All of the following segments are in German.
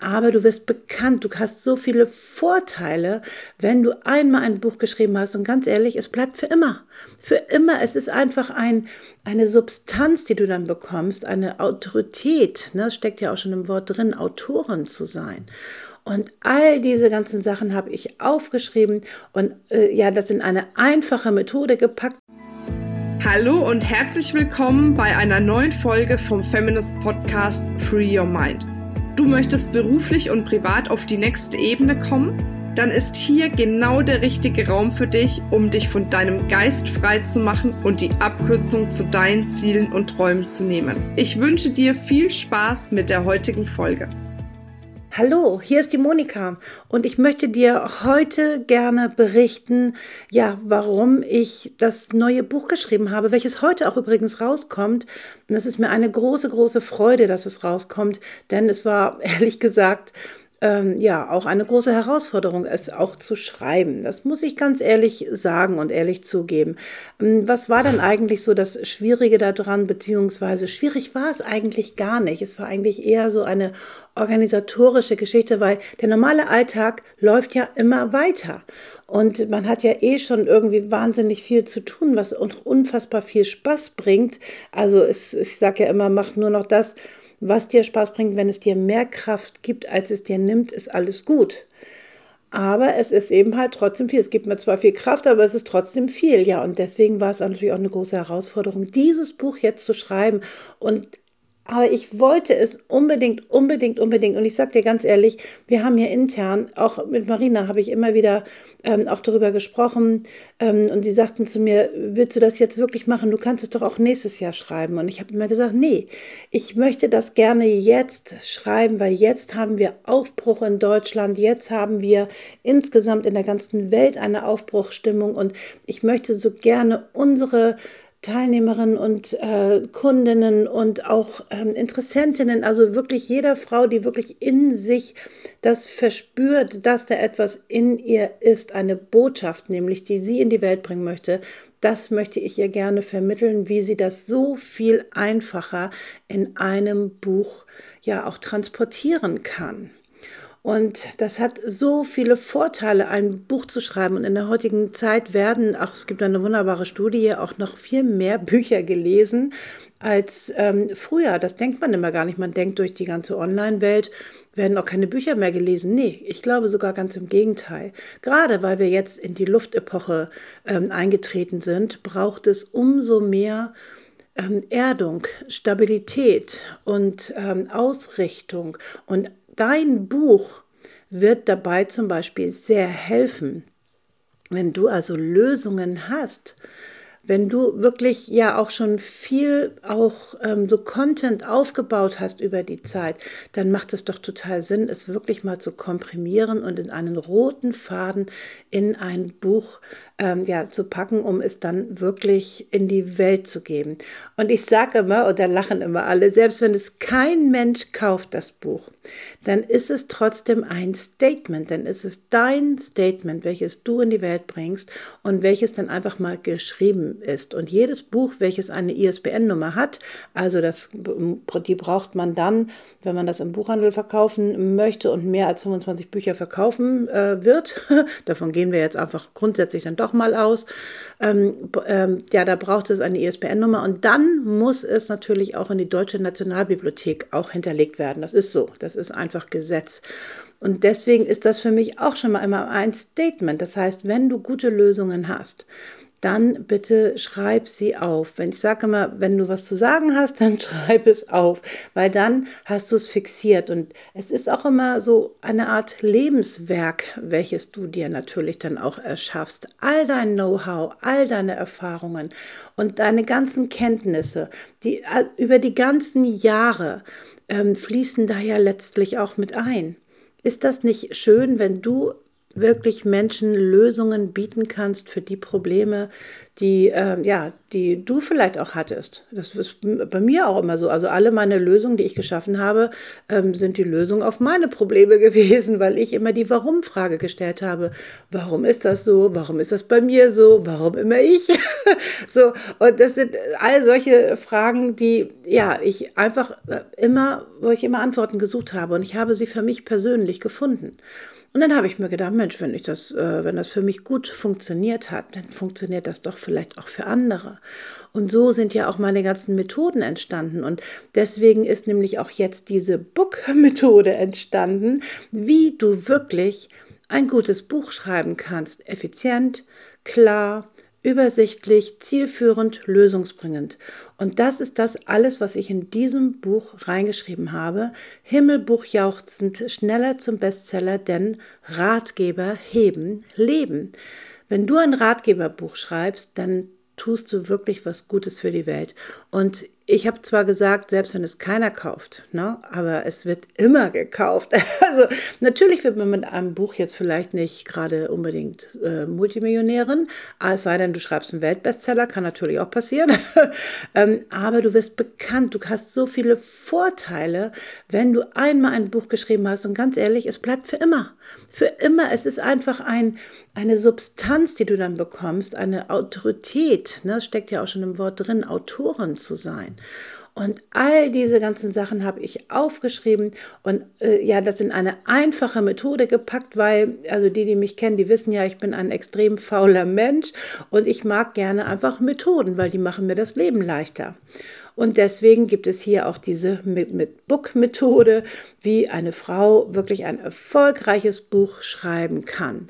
aber du wirst bekannt. Du hast so viele Vorteile, wenn du einmal ein Buch geschrieben hast. Und ganz ehrlich, es bleibt für immer. Für immer. Es ist einfach ein, eine Substanz, die du dann bekommst, eine Autorität. Ne? Das steckt ja auch schon im Wort drin, Autorin zu sein. Und all diese ganzen Sachen habe ich aufgeschrieben und äh, ja, das in eine einfache Methode gepackt. Hallo und herzlich willkommen bei einer neuen Folge vom Feminist Podcast Free Your Mind. Du möchtest beruflich und privat auf die nächste Ebene kommen? Dann ist hier genau der richtige Raum für dich, um dich von deinem Geist frei zu machen und die Abkürzung zu deinen Zielen und Träumen zu nehmen. Ich wünsche dir viel Spaß mit der heutigen Folge. Hallo, hier ist die Monika und ich möchte dir heute gerne berichten, ja, warum ich das neue Buch geschrieben habe, welches heute auch übrigens rauskommt. Und es ist mir eine große, große Freude, dass es rauskommt, denn es war ehrlich gesagt ähm, ja auch eine große Herausforderung, es auch zu schreiben. Das muss ich ganz ehrlich sagen und ehrlich zugeben. Ähm, was war dann eigentlich so das Schwierige daran, beziehungsweise schwierig war es eigentlich gar nicht. Es war eigentlich eher so eine organisatorische Geschichte, weil der normale Alltag läuft ja immer weiter. Und man hat ja eh schon irgendwie wahnsinnig viel zu tun, was unfassbar viel Spaß bringt. Also es, ich sage ja immer, macht nur noch das, was dir Spaß bringt, wenn es dir mehr Kraft gibt, als es dir nimmt, ist alles gut. Aber es ist eben halt trotzdem viel. Es gibt mir zwar viel Kraft, aber es ist trotzdem viel. Ja, und deswegen war es natürlich auch eine große Herausforderung, dieses Buch jetzt zu schreiben. Und aber ich wollte es unbedingt, unbedingt, unbedingt. Und ich sage dir ganz ehrlich, wir haben hier intern, auch mit Marina habe ich immer wieder ähm, auch darüber gesprochen. Ähm, und die sagten zu mir, willst du das jetzt wirklich machen? Du kannst es doch auch nächstes Jahr schreiben. Und ich habe immer gesagt, nee, ich möchte das gerne jetzt schreiben, weil jetzt haben wir Aufbruch in Deutschland. Jetzt haben wir insgesamt in der ganzen Welt eine Aufbruchstimmung. Und ich möchte so gerne unsere Teilnehmerinnen und äh, Kundinnen und auch ähm, Interessentinnen, also wirklich jeder Frau, die wirklich in sich das verspürt, dass da etwas in ihr ist, eine Botschaft, nämlich die sie in die Welt bringen möchte, das möchte ich ihr gerne vermitteln, wie sie das so viel einfacher in einem Buch ja auch transportieren kann. Und das hat so viele Vorteile, ein Buch zu schreiben. Und in der heutigen Zeit werden, auch es gibt eine wunderbare Studie, auch noch viel mehr Bücher gelesen als ähm, früher. Das denkt man immer gar nicht. Man denkt, durch die ganze Online-Welt werden auch keine Bücher mehr gelesen. Nee, ich glaube sogar ganz im Gegenteil. Gerade weil wir jetzt in die Luftepoche ähm, eingetreten sind, braucht es umso mehr ähm, Erdung, Stabilität und ähm, Ausrichtung und dein Buch wird dabei zum Beispiel sehr helfen. Wenn du also Lösungen hast, wenn du wirklich ja auch schon viel auch ähm, so Content aufgebaut hast über die Zeit, dann macht es doch total Sinn, es wirklich mal zu komprimieren und in einen roten Faden in ein Buch ähm, ja, zu packen, um es dann wirklich in die Welt zu geben. Und ich sage immer, und da lachen immer alle, selbst wenn es kein Mensch kauft, das Buch, dann ist es trotzdem ein Statement, denn es ist dein Statement, welches du in die Welt bringst und welches dann einfach mal geschrieben ist. Und jedes Buch, welches eine ISBN-Nummer hat, also das, die braucht man dann, wenn man das im Buchhandel verkaufen möchte und mehr als 25 Bücher verkaufen äh, wird, davon gehen wir jetzt einfach grundsätzlich dann doch mal aus. Ähm, ähm, ja, da braucht es eine ISBN-Nummer und dann muss es natürlich auch in die Deutsche Nationalbibliothek auch hinterlegt werden. Das ist so, das ist einfach Gesetz. Und deswegen ist das für mich auch schon mal immer ein Statement. Das heißt, wenn du gute Lösungen hast, dann bitte schreib sie auf. Wenn ich sage immer, wenn du was zu sagen hast, dann schreib es auf, weil dann hast du es fixiert. Und es ist auch immer so eine Art Lebenswerk, welches du dir natürlich dann auch erschaffst. All dein Know-how, all deine Erfahrungen und deine ganzen Kenntnisse, die äh, über die ganzen Jahre ähm, fließen da ja letztlich auch mit ein. Ist das nicht schön, wenn du wirklich Menschen Lösungen bieten kannst für die Probleme, die, äh, ja, die du vielleicht auch hattest. Das ist bei mir auch immer so. Also alle meine Lösungen, die ich geschaffen habe, ähm, sind die Lösungen auf meine Probleme gewesen, weil ich immer die Warum-Frage gestellt habe. Warum ist das so? Warum ist das bei mir so? Warum immer ich? so, und das sind all solche Fragen, die, ja, ich einfach äh, immer, wo ich immer Antworten gesucht habe. Und ich habe sie für mich persönlich gefunden. Und dann habe ich mir gedacht, Mensch, wenn ich das, äh, wenn das für mich gut funktioniert hat, dann funktioniert das doch vielleicht auch für andere. Und so sind ja auch meine ganzen Methoden entstanden. Und deswegen ist nämlich auch jetzt diese Book-Methode entstanden, wie du wirklich ein gutes Buch schreiben kannst. Effizient, klar, übersichtlich, zielführend, lösungsbringend. Und das ist das alles, was ich in diesem Buch reingeschrieben habe. Himmelbuch jauchzend, schneller zum Bestseller, denn Ratgeber heben Leben. Wenn du ein Ratgeberbuch schreibst, dann tust du wirklich was Gutes für die Welt. Und ich habe zwar gesagt, selbst wenn es keiner kauft, ne, aber es wird immer gekauft. Also natürlich wird man mit einem Buch jetzt vielleicht nicht gerade unbedingt äh, Multimillionärin, es sei denn, du schreibst einen Weltbestseller, kann natürlich auch passieren. ähm, aber du wirst bekannt, du hast so viele Vorteile, wenn du einmal ein Buch geschrieben hast. Und ganz ehrlich, es bleibt für immer. Für immer. Es ist einfach ein, eine Substanz, die du dann bekommst, eine Autorität. Ne? Das steckt ja auch schon im Wort drin, Autorin zu sein. Und all diese ganzen Sachen habe ich aufgeschrieben und äh, ja, das in eine einfache Methode gepackt, weil, also die, die mich kennen, die wissen ja, ich bin ein extrem fauler Mensch und ich mag gerne einfach Methoden, weil die machen mir das Leben leichter. Und deswegen gibt es hier auch diese mit, mit Book-Methode, wie eine Frau wirklich ein erfolgreiches Buch schreiben kann.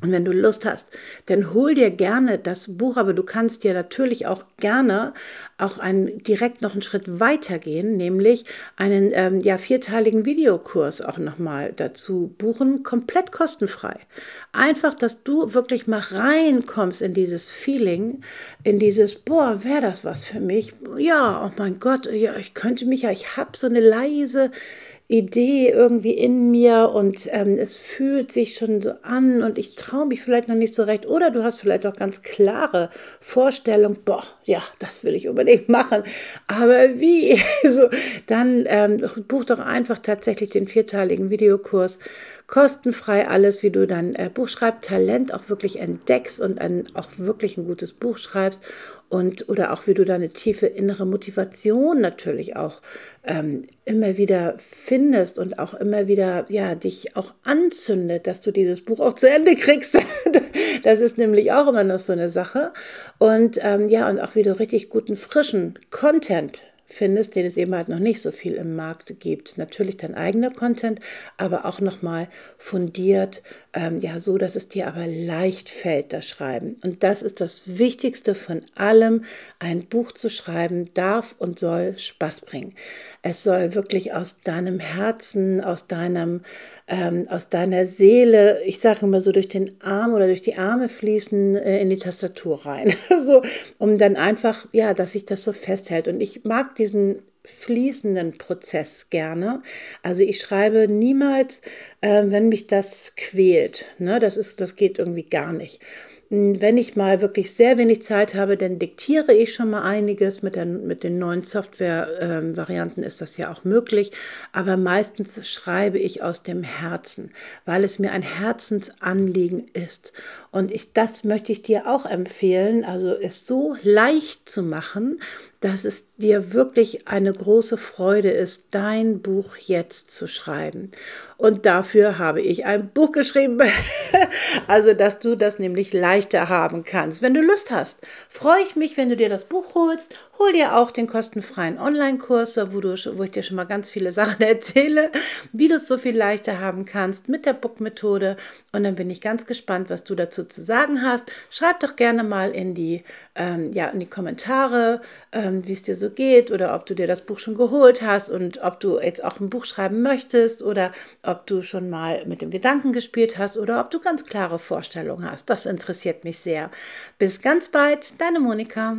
Und wenn du Lust hast, dann hol dir gerne das Buch, aber du kannst dir natürlich auch gerne auch einen, direkt noch einen Schritt weiter gehen, nämlich einen ähm, ja, vierteiligen Videokurs auch nochmal dazu buchen, komplett kostenfrei. Einfach, dass du wirklich mal reinkommst in dieses Feeling, in dieses, boah, wäre das was für mich? Ja, oh mein Gott, ja, ich könnte mich ja, ich habe so eine leise Idee irgendwie in mir und ähm, es fühlt sich schon so an und ich traue mich vielleicht noch nicht so recht. Oder du hast vielleicht auch ganz klare Vorstellungen, boah, ja, das will ich unbedingt machen. Aber wie? so, dann ähm, buch doch einfach tatsächlich den vierteiligen Videokurs kostenfrei alles, wie du dein äh, Buchschreibtalent auch wirklich entdeckst und ein, auch wirklich ein gutes Buch schreibst und oder auch wie du deine tiefe innere Motivation natürlich auch ähm, immer wieder findest und auch immer wieder ja dich auch anzündet, dass du dieses Buch auch zu Ende kriegst. das ist nämlich auch immer noch so eine Sache und ähm, ja und auch wie du richtig guten frischen Content findest, den es eben halt noch nicht so viel im Markt gibt. Natürlich dein eigener Content, aber auch nochmal fundiert, ähm, ja, so, dass es dir aber leicht fällt, das Schreiben. Und das ist das Wichtigste von allem. Ein Buch zu schreiben darf und soll Spaß bringen. Es soll wirklich aus deinem Herzen, aus deinem, ähm, aus deiner Seele, ich sage immer so durch den Arm oder durch die Arme fließen äh, in die Tastatur rein. so, um dann einfach, ja, dass sich das so festhält. Und ich mag diesen fließenden Prozess gerne. Also ich schreibe niemals, äh, wenn mich das quält. Ne? Das, ist, das geht irgendwie gar nicht. Wenn ich mal wirklich sehr wenig Zeit habe, dann diktiere ich schon mal einiges. Mit, der, mit den neuen Software-Varianten ist das ja auch möglich. Aber meistens schreibe ich aus dem Herzen, weil es mir ein Herzensanliegen ist. Und ich, das möchte ich dir auch empfehlen, also es so leicht zu machen, dass es dir wirklich eine große Freude ist, dein Buch jetzt zu schreiben. Und dafür habe ich ein Buch geschrieben, also dass du das nämlich leichter haben kannst. Wenn du Lust hast, freue ich mich, wenn du dir das Buch holst. Hol dir auch den kostenfreien Online-Kurs, wo, wo ich dir schon mal ganz viele Sachen erzähle, wie du es so viel leichter haben kannst mit der Book-Methode. Und dann bin ich ganz gespannt, was du dazu zu sagen hast. Schreib doch gerne mal in die, ähm, ja, in die Kommentare, ähm, wie es dir so geht oder ob du dir das Buch schon geholt hast und ob du jetzt auch ein Buch schreiben möchtest oder ob ob du schon mal mit dem Gedanken gespielt hast oder ob du ganz klare Vorstellungen hast. Das interessiert mich sehr. Bis ganz bald, deine Monika.